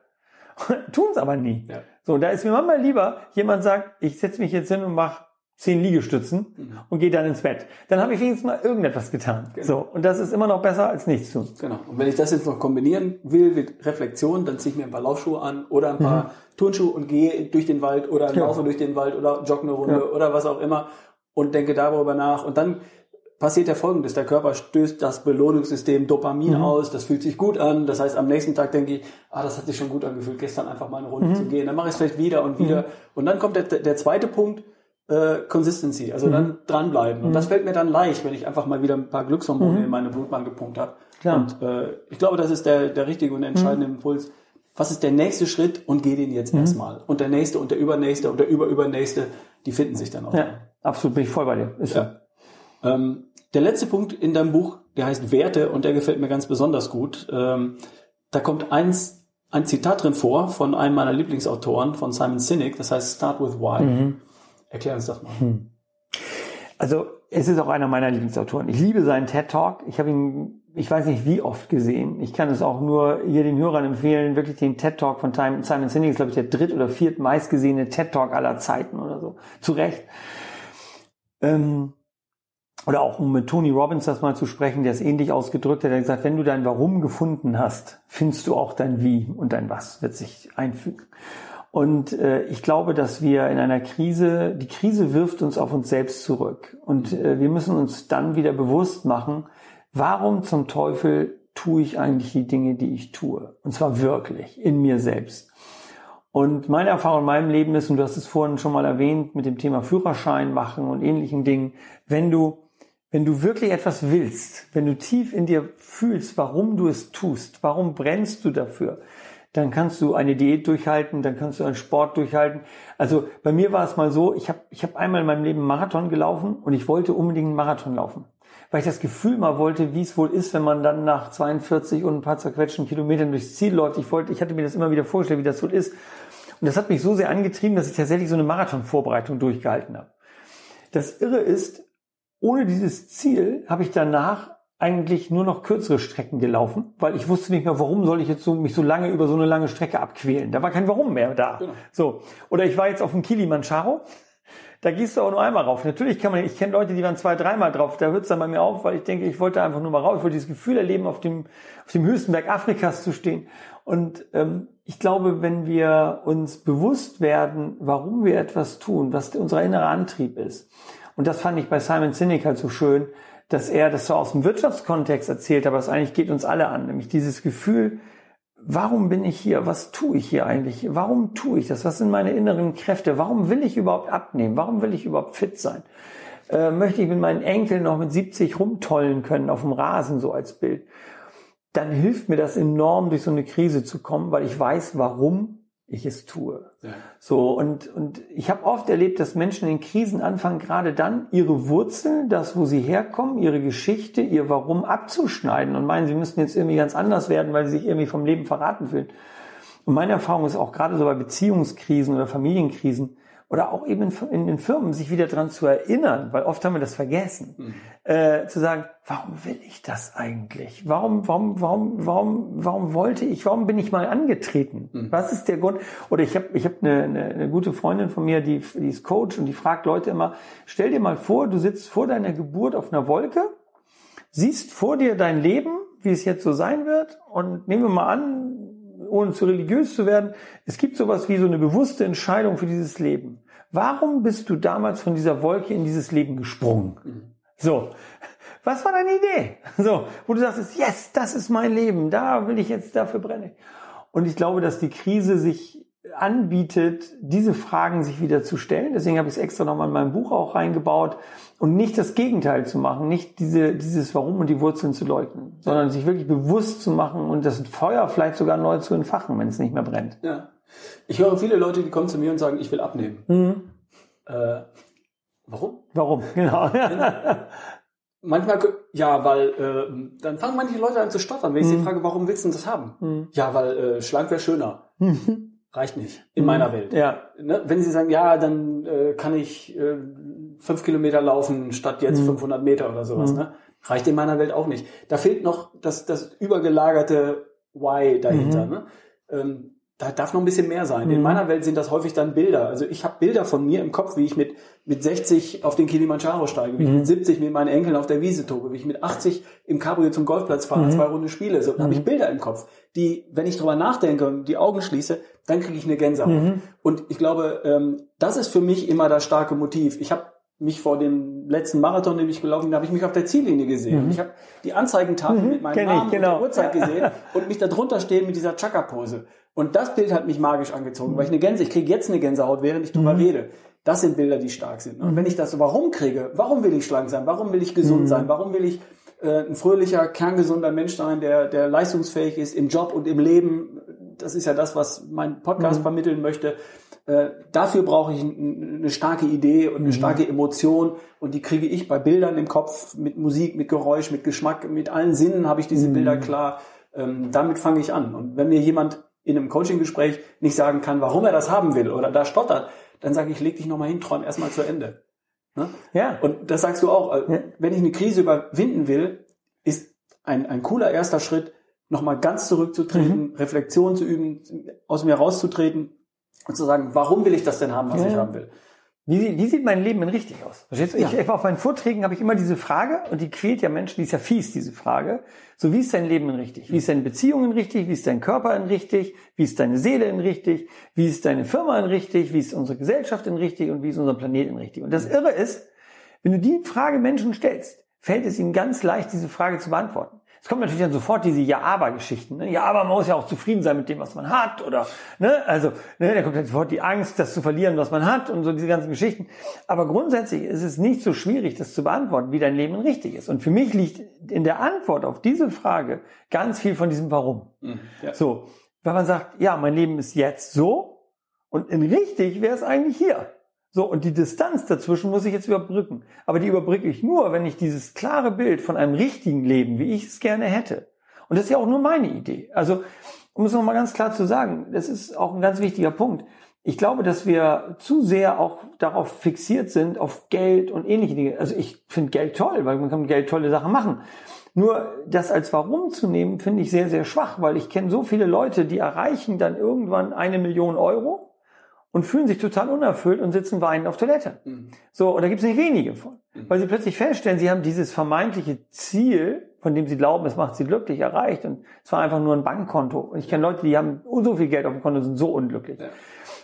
Speaker 2: tun es aber nie. Ja. So, da ist mir manchmal lieber, jemand sagt, ich setze mich jetzt hin und mache zehn Liegestützen mhm. und gehe dann ins Bett. Dann habe ich wenigstens mal irgendetwas getan. Genau. So und das ist immer noch besser als nichts tun.
Speaker 1: Genau. Und wenn ich das jetzt noch kombinieren will mit Reflexion, dann ziehe ich mir ein paar Laufschuhe an oder ein paar mhm. Turnschuhe und gehe durch den Wald oder ja. laufe durch den Wald oder jogge eine Runde ja. oder was auch immer und denke darüber nach und dann passiert ja folgendes. Der Körper stößt das Belohnungssystem Dopamin mhm. aus, das fühlt sich gut an. Das heißt, am nächsten Tag denke ich, ah, das hat sich schon gut angefühlt, gestern einfach mal eine Runde mhm. zu gehen. Dann mache ich es vielleicht wieder und wieder. Mhm. Und dann kommt der, der zweite Punkt, äh, Consistency, also dann mhm. dranbleiben. Und das mhm. fällt mir dann leicht, wenn ich einfach mal wieder ein paar Glückshormone in meine Blutbahn gepumpt habe. Und äh, ich glaube, das ist der, der richtige und entscheidende Impuls. Was ist der nächste Schritt und geh den jetzt erstmal. Und der nächste und der übernächste und der überübernächste, die finden sich dann auch.
Speaker 2: Ja, absolut, bin ich voll bei dir.
Speaker 1: Ist ja. Ähm, der letzte Punkt in deinem Buch, der heißt Werte und der gefällt mir ganz besonders gut. Ähm, da kommt eins, ein Zitat drin vor von einem meiner Lieblingsautoren, von Simon Sinek, das heißt Start with Why. Mhm. Erklär uns das mal. Hm.
Speaker 2: Also es ist auch einer meiner Lieblingsautoren. Ich liebe seinen TED Talk. Ich habe ihn, ich weiß nicht wie oft gesehen. Ich kann es auch nur hier den Hörern empfehlen, wirklich den TED Talk von Simon Sinek ist, glaube ich, der dritt- oder viert meistgesehene TED Talk aller Zeiten oder so. Zu Recht. Ähm, oder auch um mit Tony Robbins das mal zu sprechen, der es ähnlich ausgedrückt hat, der hat gesagt, wenn du dein Warum gefunden hast, findest du auch dein Wie und dein Was wird sich einfügen. Und äh, ich glaube, dass wir in einer Krise, die Krise wirft uns auf uns selbst zurück. Und äh, wir müssen uns dann wieder bewusst machen, warum zum Teufel tue ich eigentlich die Dinge, die ich tue? Und zwar wirklich, in mir selbst. Und meine Erfahrung in meinem Leben ist, und du hast es vorhin schon mal erwähnt, mit dem Thema Führerschein machen und ähnlichen Dingen, wenn du wenn du wirklich etwas willst, wenn du tief in dir fühlst, warum du es tust, warum brennst du dafür, dann kannst du eine Diät durchhalten, dann kannst du einen Sport durchhalten. Also bei mir war es mal so, ich habe ich hab einmal in meinem Leben Marathon gelaufen und ich wollte unbedingt einen Marathon laufen. Weil ich das Gefühl mal wollte, wie es wohl ist, wenn man dann nach 42 und ein paar zerquetschten Kilometern durchs Ziel läuft. Ich wollte, ich hatte mir das immer wieder vorgestellt, wie das wohl ist. Und das hat mich so sehr angetrieben, dass ich tatsächlich so eine Marathonvorbereitung durchgehalten habe. Das Irre ist, ohne dieses Ziel habe ich danach eigentlich nur noch kürzere Strecken gelaufen, weil ich wusste nicht mehr, warum soll ich jetzt so, mich so lange über so eine lange Strecke abquälen. Da war kein Warum mehr da. Genau. So. Oder ich war jetzt auf dem Kilimanjaro. Da gehst du auch nur einmal rauf. Natürlich kann man, ich kenne Leute, die waren zwei, dreimal drauf. Da hört es dann bei mir auf, weil ich denke, ich wollte einfach nur mal rauf. Ich wollte dieses Gefühl erleben, auf dem, auf dem höchsten Berg Afrikas zu stehen. Und ähm, ich glaube, wenn wir uns bewusst werden, warum wir etwas tun, was unser innerer Antrieb ist, und das fand ich bei Simon Sinek halt so schön, dass er das so aus dem Wirtschaftskontext erzählt, aber es eigentlich geht uns alle an, nämlich dieses Gefühl, warum bin ich hier? Was tue ich hier eigentlich? Warum tue ich das? Was sind meine inneren Kräfte? Warum will ich überhaupt abnehmen? Warum will ich überhaupt fit sein? Äh, möchte ich mit meinen Enkeln noch mit 70 rumtollen können auf dem Rasen so als Bild? Dann hilft mir das enorm, durch so eine Krise zu kommen, weil ich weiß, warum ich es tue. Ja. So und und ich habe oft erlebt, dass Menschen in Krisen anfangen, gerade dann ihre Wurzeln, das, wo sie herkommen, ihre Geschichte, ihr Warum abzuschneiden und meinen, sie müssten jetzt irgendwie ganz anders werden, weil sie sich irgendwie vom Leben verraten fühlen. Und meine Erfahrung ist auch gerade so bei Beziehungskrisen oder Familienkrisen, oder auch eben in, den Firmen sich wieder dran zu erinnern, weil oft haben wir das vergessen, mhm. äh, zu sagen, warum will ich das eigentlich? Warum, warum, warum, warum, warum wollte ich, warum bin ich mal angetreten? Mhm. Was ist der Grund? Oder ich habe ich hab eine, eine, eine gute Freundin von mir, die, die ist Coach und die fragt Leute immer, stell dir mal vor, du sitzt vor deiner Geburt auf einer Wolke, siehst vor dir dein Leben, wie es jetzt so sein wird und nehmen wir mal an, ohne zu religiös zu werden, es gibt sowas wie so eine bewusste Entscheidung für dieses Leben. Warum bist du damals von dieser Wolke in dieses Leben gesprungen? So. Was war deine Idee? So, wo du sagst, yes, das ist mein Leben, da will ich jetzt dafür brennen. Und ich glaube, dass die Krise sich anbietet, diese Fragen sich wieder zu stellen. Deswegen habe ich es extra nochmal in meinem Buch auch reingebaut und nicht das Gegenteil zu machen, nicht diese, dieses Warum und die Wurzeln zu leugnen, sondern sich wirklich bewusst zu machen und das Feuer vielleicht sogar neu zu entfachen, wenn es nicht mehr brennt.
Speaker 1: Ja. Ich höre viele Leute, die kommen zu mir und sagen, ich will abnehmen. Mhm. Äh, warum?
Speaker 2: Warum, genau.
Speaker 1: Manchmal, ja, weil äh, dann fangen manche Leute an zu stottern, wenn ich mhm. sie frage, warum willst du das haben? Mhm. Ja, weil äh, schlank wäre schöner. Mhm reicht nicht in mhm. meiner Welt.
Speaker 2: Ja.
Speaker 1: Ne? Wenn Sie sagen, ja, dann äh, kann ich äh, fünf Kilometer laufen statt jetzt mhm. 500 Meter oder sowas, mhm. ne? reicht in meiner Welt auch nicht. Da fehlt noch das, das übergelagerte Why dahinter. Mhm. Ne? Ähm, da darf noch ein bisschen mehr sein. In mhm. meiner Welt sind das häufig dann Bilder. Also ich habe Bilder von mir im Kopf, wie ich mit, mit 60 auf den Kilimanjaro steige, wie ich mhm. mit 70 mit meinen Enkeln auf der Wiese tobe, wie ich mit 80 im Cabrio zum Golfplatz fahre, mhm. zwei Runde spiele. So, dann habe ich. Bilder im Kopf, die, wenn ich drüber nachdenke und die Augen schließe, dann kriege ich eine Gänsehaut. Und ich glaube, ähm, das ist für mich immer das starke Motiv. Ich habe mich vor dem letzten Marathon, den ich gelaufen bin, habe ich mich auf der Ziellinie gesehen. Mhm. Ich habe die Anzeigentafel mhm, mit meinem Namen
Speaker 2: ich, genau.
Speaker 1: und der Uhrzeit gesehen und mich da drunter stehen mit dieser Chaka-Pose. Und das Bild hat mich magisch angezogen, mhm. weil ich eine Gänse, ich kriege jetzt eine Gänsehaut, während ich drüber mhm. rede. Das sind Bilder, die stark sind. Und wenn ich das warum kriege, warum will ich schlank sein, warum will ich gesund mhm. sein, warum will ich äh, ein fröhlicher, kerngesunder Mensch sein, der, der leistungsfähig ist im Job und im Leben, das ist ja das, was mein Podcast mhm. vermitteln möchte. Äh, dafür brauche ich eine starke Idee und eine mhm. starke Emotion und die kriege ich bei Bildern im Kopf mit Musik, mit Geräusch, mit Geschmack, mit allen Sinnen habe ich diese mhm. Bilder klar. Ähm, damit fange ich an. Und wenn mir jemand in einem Coaching-Gespräch nicht sagen kann, warum er das haben will oder da stottert, dann sage ich, leg dich nochmal hin, träum erstmal zu Ende. Ne? Ja. Und das sagst du auch, äh, ja. wenn ich eine Krise überwinden will, ist ein, ein cooler erster Schritt, nochmal ganz zurückzutreten, mhm. Reflexion zu üben, aus mir rauszutreten und zu sagen, warum will ich das denn haben, was ja. ich haben will?
Speaker 2: Wie, wie sieht mein Leben denn richtig aus? Verstehst du? Ja. Ich, auf meinen Vorträgen habe ich immer diese Frage und die quält ja Menschen, die ist ja fies, diese Frage. So, wie ist dein Leben denn richtig? Wie ist deine Beziehungen richtig? Wie ist dein Körper denn richtig? Wie ist deine Seele denn richtig? Wie ist deine Firma denn richtig? Wie ist unsere Gesellschaft denn richtig? Und wie ist unser Planet denn richtig? Und das Irre ist, wenn du die Frage Menschen stellst, fällt es ihnen ganz leicht, diese Frage zu beantworten. Es kommt natürlich dann sofort diese Ja-Aber-Geschichten. Ne? Ja, aber man muss ja auch zufrieden sein mit dem, was man hat. Oder, ne? Also, ne, da kommt dann sofort die Angst, das zu verlieren, was man hat und so diese ganzen Geschichten. Aber grundsätzlich ist es nicht so schwierig, das zu beantworten, wie dein Leben richtig ist. Und für mich liegt in der Antwort auf diese Frage ganz viel von diesem Warum. Mhm, ja. So, weil man sagt, ja, mein Leben ist jetzt so und in richtig wäre es eigentlich hier. So, und die Distanz dazwischen muss ich jetzt überbrücken. Aber die überbrücke ich nur, wenn ich dieses klare Bild von einem richtigen Leben, wie ich es gerne hätte. Und das ist ja auch nur meine Idee. Also, um es nochmal ganz klar zu sagen, das ist auch ein ganz wichtiger Punkt. Ich glaube, dass wir zu sehr auch darauf fixiert sind, auf Geld und ähnliche Dinge. Also ich finde Geld toll, weil man kann mit Geld tolle Sachen machen. Nur das als Warum zu nehmen, finde ich sehr, sehr schwach, weil ich kenne so viele Leute, die erreichen dann irgendwann eine Million Euro und fühlen sich total unerfüllt und sitzen weinend auf Toilette. Mhm. So, und da gibt es nicht wenige von. Mhm. Weil sie plötzlich feststellen, sie haben dieses vermeintliche Ziel, von dem sie glauben, es macht sie glücklich, erreicht. Und es war einfach nur ein Bankkonto. Und ich kenne Leute, die haben so viel Geld auf dem Konto, sind so unglücklich. Ja.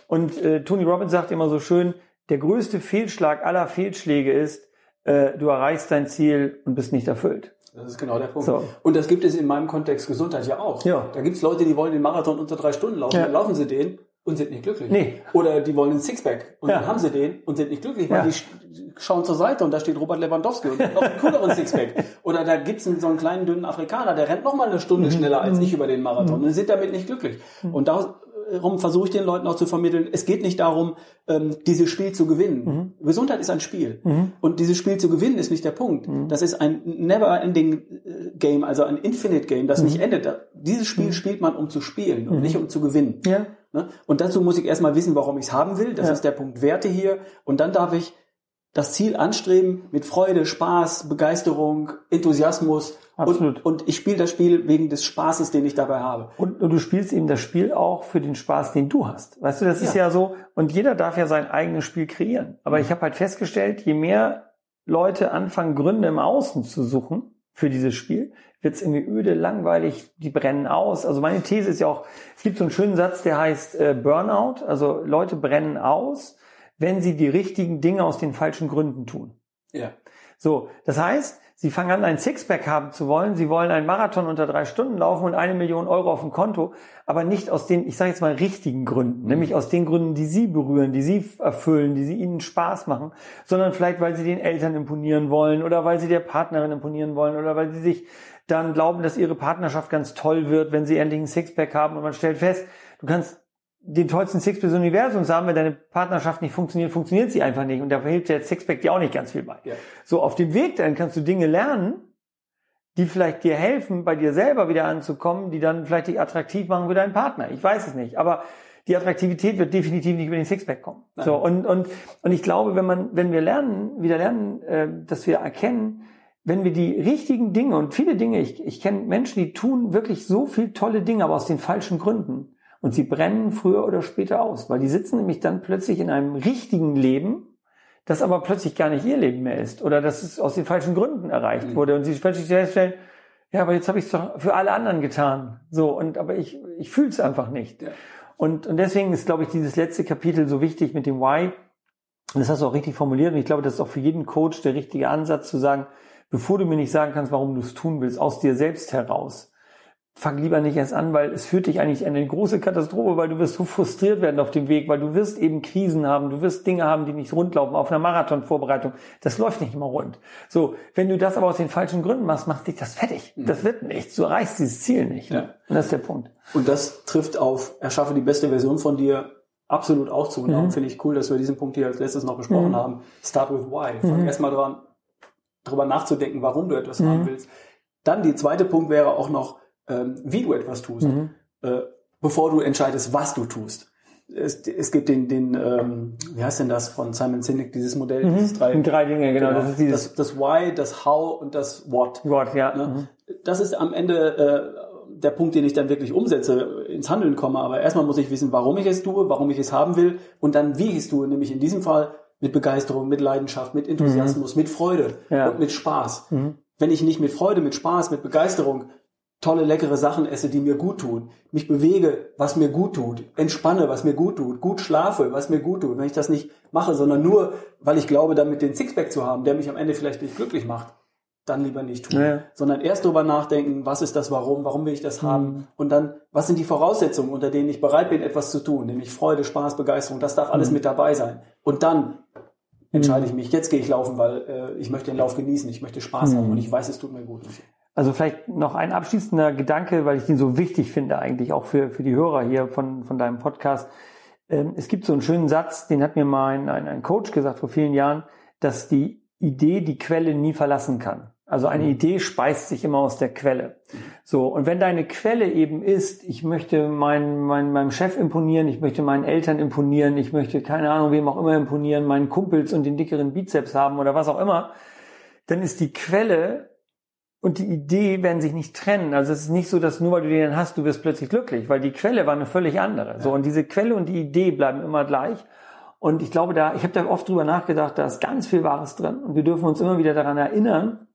Speaker 2: Und äh, Tony Robbins sagt immer so schön, der größte Fehlschlag aller Fehlschläge ist, äh, du erreichst dein Ziel und bist nicht erfüllt.
Speaker 1: Das ist genau der Punkt. So. Und das gibt es in meinem Kontext Gesundheit ja auch. Ja. Da gibt es Leute, die wollen den Marathon unter drei Stunden laufen, ja. dann laufen sie den und sind nicht glücklich. Nee. Oder die wollen ein Sixpack und ja. dann haben sie den und sind nicht glücklich, weil ja. die schauen zur Seite und da steht Robert Lewandowski und noch einen cooleren Sixpack. Oder da gibt's einen, so einen kleinen dünnen Afrikaner, der rennt noch mal eine Stunde mhm. schneller als ich über den Marathon mhm. und sind damit nicht glücklich. Mhm. Und darum versuche ich den Leuten auch zu vermitteln, es geht nicht darum, ähm, dieses Spiel zu gewinnen. Mhm. Gesundheit ist ein Spiel. Mhm. Und dieses Spiel zu gewinnen ist nicht der Punkt. Mhm. Das ist ein never-ending äh, Game, also ein Infinite Game, das nicht endet. Dieses Spiel spielt man, um zu spielen und nicht um zu gewinnen. Ja. Ne? Und dazu muss ich erstmal wissen, warum ich es haben will. Das ja. ist der Punkt Werte hier. Und dann darf ich das Ziel anstreben mit Freude, Spaß, Begeisterung, Enthusiasmus. Absolut. Und, und ich spiele das Spiel wegen des Spaßes, den ich dabei habe.
Speaker 2: Und, und, du spielst eben das Spiel auch für den Spaß, den du hast. Weißt du, das ja. ist ja so, und jeder darf ja sein eigenes Spiel kreieren. Aber mhm. ich habe halt festgestellt, je mehr Leute anfangen, Gründe im Außen zu suchen für dieses Spiel, wird es irgendwie öde, langweilig, die brennen aus. Also meine These ist ja auch, es gibt so einen schönen Satz, der heißt äh, Burnout. Also Leute brennen aus, wenn sie die richtigen Dinge aus den falschen Gründen tun. Ja. So, das heißt, sie fangen an, ein Sixpack haben zu wollen, sie wollen einen Marathon unter drei Stunden laufen und eine Million Euro auf dem Konto, aber nicht aus den, ich sage jetzt mal, richtigen Gründen, mhm. nämlich aus den Gründen, die sie berühren, die sie erfüllen, die sie ihnen Spaß machen, sondern vielleicht, weil sie den Eltern imponieren wollen oder weil sie der Partnerin imponieren wollen oder weil sie sich dann glauben, dass ihre Partnerschaft ganz toll wird, wenn sie endlich ein Sixpack haben und man stellt fest, du kannst den tollsten Sixpack des Universums haben, wenn deine Partnerschaft nicht funktioniert, funktioniert sie einfach nicht und da hilft der Sixpack dir auch nicht ganz viel bei. Ja. So auf dem Weg dann kannst du Dinge lernen, die vielleicht dir helfen, bei dir selber wieder anzukommen, die dann vielleicht dich attraktiv machen für deinen Partner. Ich weiß es nicht, aber die Attraktivität wird definitiv nicht über den Sixpack kommen. Nein. So und und und ich glaube, wenn man wenn wir lernen, wieder lernen, äh, dass wir erkennen, wenn wir die richtigen Dinge und viele Dinge, ich, ich kenne Menschen, die tun wirklich so viel tolle Dinge, aber aus den falschen Gründen. Und sie brennen früher oder später aus, weil die sitzen nämlich dann plötzlich in einem richtigen Leben, das aber plötzlich gar nicht ihr Leben mehr ist oder dass es aus den falschen Gründen erreicht mhm. wurde und sie plötzlich feststellen, ja, aber jetzt habe ich es doch für alle anderen getan. So, und aber ich, ich fühle es einfach nicht. Ja. Und, und deswegen ist, glaube ich, dieses letzte Kapitel so wichtig mit dem Why, Und das hast du auch richtig formuliert. Und ich glaube, das ist auch für jeden Coach der richtige Ansatz zu sagen, bevor du mir nicht sagen kannst, warum du es tun willst, aus dir selbst heraus, fang lieber nicht erst an, weil es führt dich eigentlich an eine große Katastrophe, weil du wirst so frustriert werden auf dem Weg, weil du wirst eben Krisen haben, du wirst Dinge haben, die nicht rundlaufen auf einer Marathonvorbereitung. Das läuft nicht immer rund. So, wenn du das aber aus den falschen Gründen machst, macht dich das fertig. Mhm. Das wird nichts. Du erreichst dieses Ziel nicht. Ne? Ja. Und das ist der Punkt.
Speaker 1: Und das trifft auf, erschaffe die beste Version von dir absolut auch zu. Und mhm. finde ich cool, dass wir diesen Punkt hier als letztes noch besprochen mhm. haben. Start with why. Fang mhm. erstmal dran, darüber nachzudenken, warum du etwas haben mhm. willst. Dann die zweite Punkt wäre auch noch, ähm, wie du etwas tust, mhm. äh, bevor du entscheidest, was du tust. Es, es gibt den, den ähm, wie heißt denn das von Simon Sinek, dieses Modell, mhm. dieses
Speaker 2: drei, drei Dinge, genau. genau.
Speaker 1: Das, ist dieses das, das Why, das How und das What.
Speaker 2: What, ja. Ne?
Speaker 1: Mhm. Das ist am Ende äh, der Punkt, den ich dann wirklich umsetze, ins Handeln komme. Aber erstmal muss ich wissen, warum ich es tue, warum ich es haben will und dann wie ich es tue. Nämlich in diesem Fall mit Begeisterung, mit Leidenschaft, mit Enthusiasmus, mhm. mit Freude ja. und mit Spaß. Mhm. Wenn ich nicht mit Freude, mit Spaß, mit Begeisterung tolle, leckere Sachen esse, die mir gut tun, mich bewege, was mir gut tut, entspanne, was mir gut tut, gut schlafe, was mir gut tut, wenn ich das nicht mache, sondern nur, weil ich glaube, damit den Sixpack zu haben, der mich am Ende vielleicht nicht glücklich macht, dann lieber nicht tun, ja. sondern erst darüber nachdenken, was ist das Warum, warum will ich das haben mhm. und dann, was sind die Voraussetzungen, unter denen ich bereit bin, etwas zu tun, nämlich Freude, Spaß, Begeisterung, das darf alles mhm. mit dabei sein. Und dann entscheide ich mhm. mich, jetzt gehe ich laufen, weil äh, ich möchte den Lauf genießen, ich möchte Spaß haben mhm. und ich weiß, es tut mir gut.
Speaker 2: Also vielleicht noch ein abschließender Gedanke, weil ich den so wichtig finde eigentlich auch für, für die Hörer hier von, von deinem Podcast. Ähm, es gibt so einen schönen Satz, den hat mir mal ein, ein, ein Coach gesagt vor vielen Jahren, dass die Idee die Quelle nie verlassen kann. Also eine mhm. Idee speist sich immer aus der Quelle. So, und wenn deine Quelle eben ist, ich möchte mein, mein, meinem Chef imponieren, ich möchte meinen Eltern imponieren, ich möchte, keine Ahnung, wem auch immer imponieren, meinen Kumpels und den dickeren Bizeps haben oder was auch immer, dann ist die Quelle und die Idee werden sich nicht trennen. Also es ist nicht so, dass nur weil du den hast, du wirst plötzlich glücklich, weil die Quelle war eine völlig andere. Ja. So und diese Quelle und die Idee bleiben immer gleich. Und ich glaube, da, ich habe da oft drüber nachgedacht, da ist ganz viel Wahres drin. Und wir dürfen uns immer wieder daran erinnern,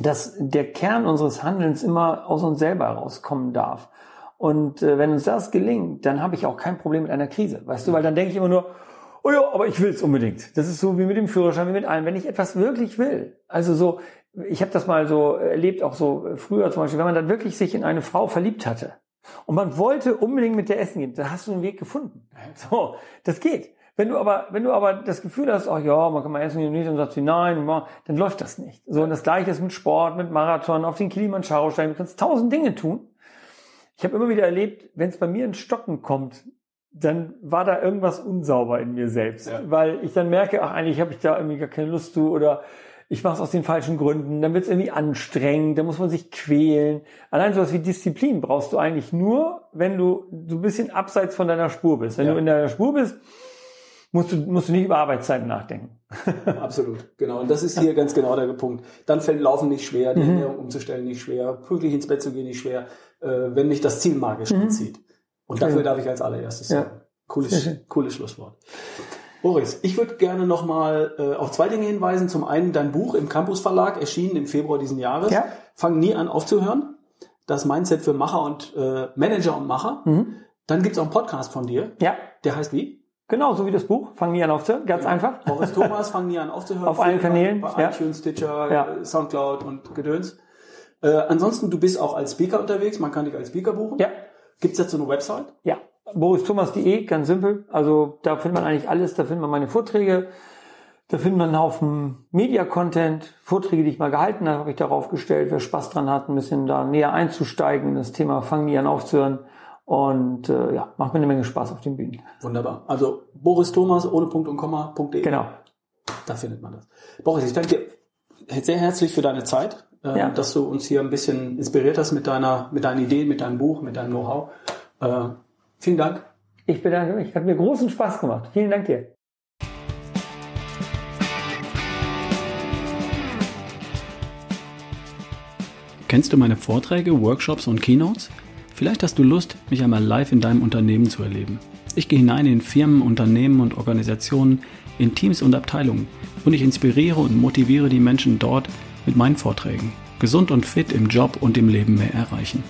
Speaker 2: dass der Kern unseres Handelns immer aus uns selber herauskommen darf. Und äh, wenn uns das gelingt, dann habe ich auch kein Problem mit einer Krise. Weißt du, weil dann denke ich immer nur, oh ja, aber ich will es unbedingt. Das ist so wie mit dem Führerschein, wie mit allem. Wenn ich etwas wirklich will, also so, ich habe das mal so erlebt, auch so früher zum Beispiel, wenn man dann wirklich sich in eine Frau verliebt hatte und man wollte unbedingt mit der essen gehen, dann hast du einen Weg gefunden. So, das geht. Wenn du aber, wenn du aber das Gefühl hast, ach ja, man kann mal essen gehen nicht, dann sagst du nein, dann läuft das nicht. So, und das Gleiche ist mit Sport, mit Marathon, auf den Kilimanjaro steigen, du kannst tausend Dinge tun. Ich habe immer wieder erlebt, wenn es bei mir in Stocken kommt, dann war da irgendwas unsauber in mir selbst, ja. weil ich dann merke, ach eigentlich habe ich da irgendwie gar keine Lust zu oder ich mache es aus den falschen Gründen, dann wird es irgendwie anstrengend, dann muss man sich quälen. Allein sowas wie Disziplin brauchst du eigentlich nur, wenn du so ein bisschen abseits von deiner Spur bist. Wenn ja. du in deiner Spur bist, musst du, musst du nicht über Arbeitszeiten nachdenken.
Speaker 1: Absolut, genau. Und das ist hier ganz genau der Punkt. Dann fällt Laufen nicht schwer, die mhm. Ernährung umzustellen nicht schwer, pünktlich insEtt zu gehen nicht schwer, äh, wenn nicht das Ziel magisch mhm. anzieht. Und dafür darf ich als allererstes sagen. Ja. Cooles, cooles Schlusswort. Boris, ich würde gerne nochmal äh, auf zwei Dinge hinweisen. Zum einen dein Buch im Campus Verlag, erschienen im Februar diesen Jahres. Ja. Fang nie an aufzuhören. Das Mindset für Macher und äh, Manager und Macher. Mhm. Dann gibt's auch einen Podcast von dir.
Speaker 2: Ja.
Speaker 1: Der heißt wie?
Speaker 2: Genau, so wie das Buch. Fang nie an aufzuhören. Ganz ja. einfach.
Speaker 1: Boris Thomas, fang nie an aufzuhören.
Speaker 2: auf allen Kanälen.
Speaker 1: Bei ja. iTunes, Stitcher, ja. Soundcloud und Gedöns. Äh, ansonsten, du bist auch als Speaker unterwegs. Man kann dich als Speaker buchen.
Speaker 2: Ja.
Speaker 1: Gibt's dazu eine Website?
Speaker 2: Ja boristomas.de, ganz simpel. Also da findet man eigentlich alles, da findet man meine Vorträge, da findet man einen Haufen Media-Content, Vorträge, die ich mal gehalten habe, habe ich darauf gestellt. Wer Spaß dran hat, ein bisschen da näher einzusteigen, das Thema Fangen nie an aufzuhören. Und äh, ja, macht mir eine Menge Spaß auf den Bühnen.
Speaker 1: Wunderbar. Also Boris Thomas ohne Punkt und Komma.de.
Speaker 2: Genau.
Speaker 1: Da findet man das. Boris, ich danke dir sehr herzlich für deine Zeit, äh, ja. dass du uns hier ein bisschen inspiriert hast mit deiner, mit deinen Ideen, mit deinem Buch, mit deinem Know-how. Äh, Vielen Dank.
Speaker 2: Ich bedanke mich. Hat mir großen Spaß gemacht. Vielen Dank dir.
Speaker 1: Kennst du meine Vorträge, Workshops und Keynotes? Vielleicht hast du Lust, mich einmal live in deinem Unternehmen zu erleben. Ich gehe hinein in Firmen, Unternehmen und Organisationen, in Teams und Abteilungen und ich inspiriere und motiviere die Menschen dort mit meinen Vorträgen. Gesund und fit im Job und im Leben mehr erreichen.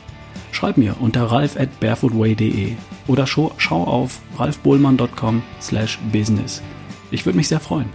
Speaker 1: Schreib mir unter ralf at barefootway.de oder schau auf ralfbohlmann.com slash business. Ich würde mich sehr freuen.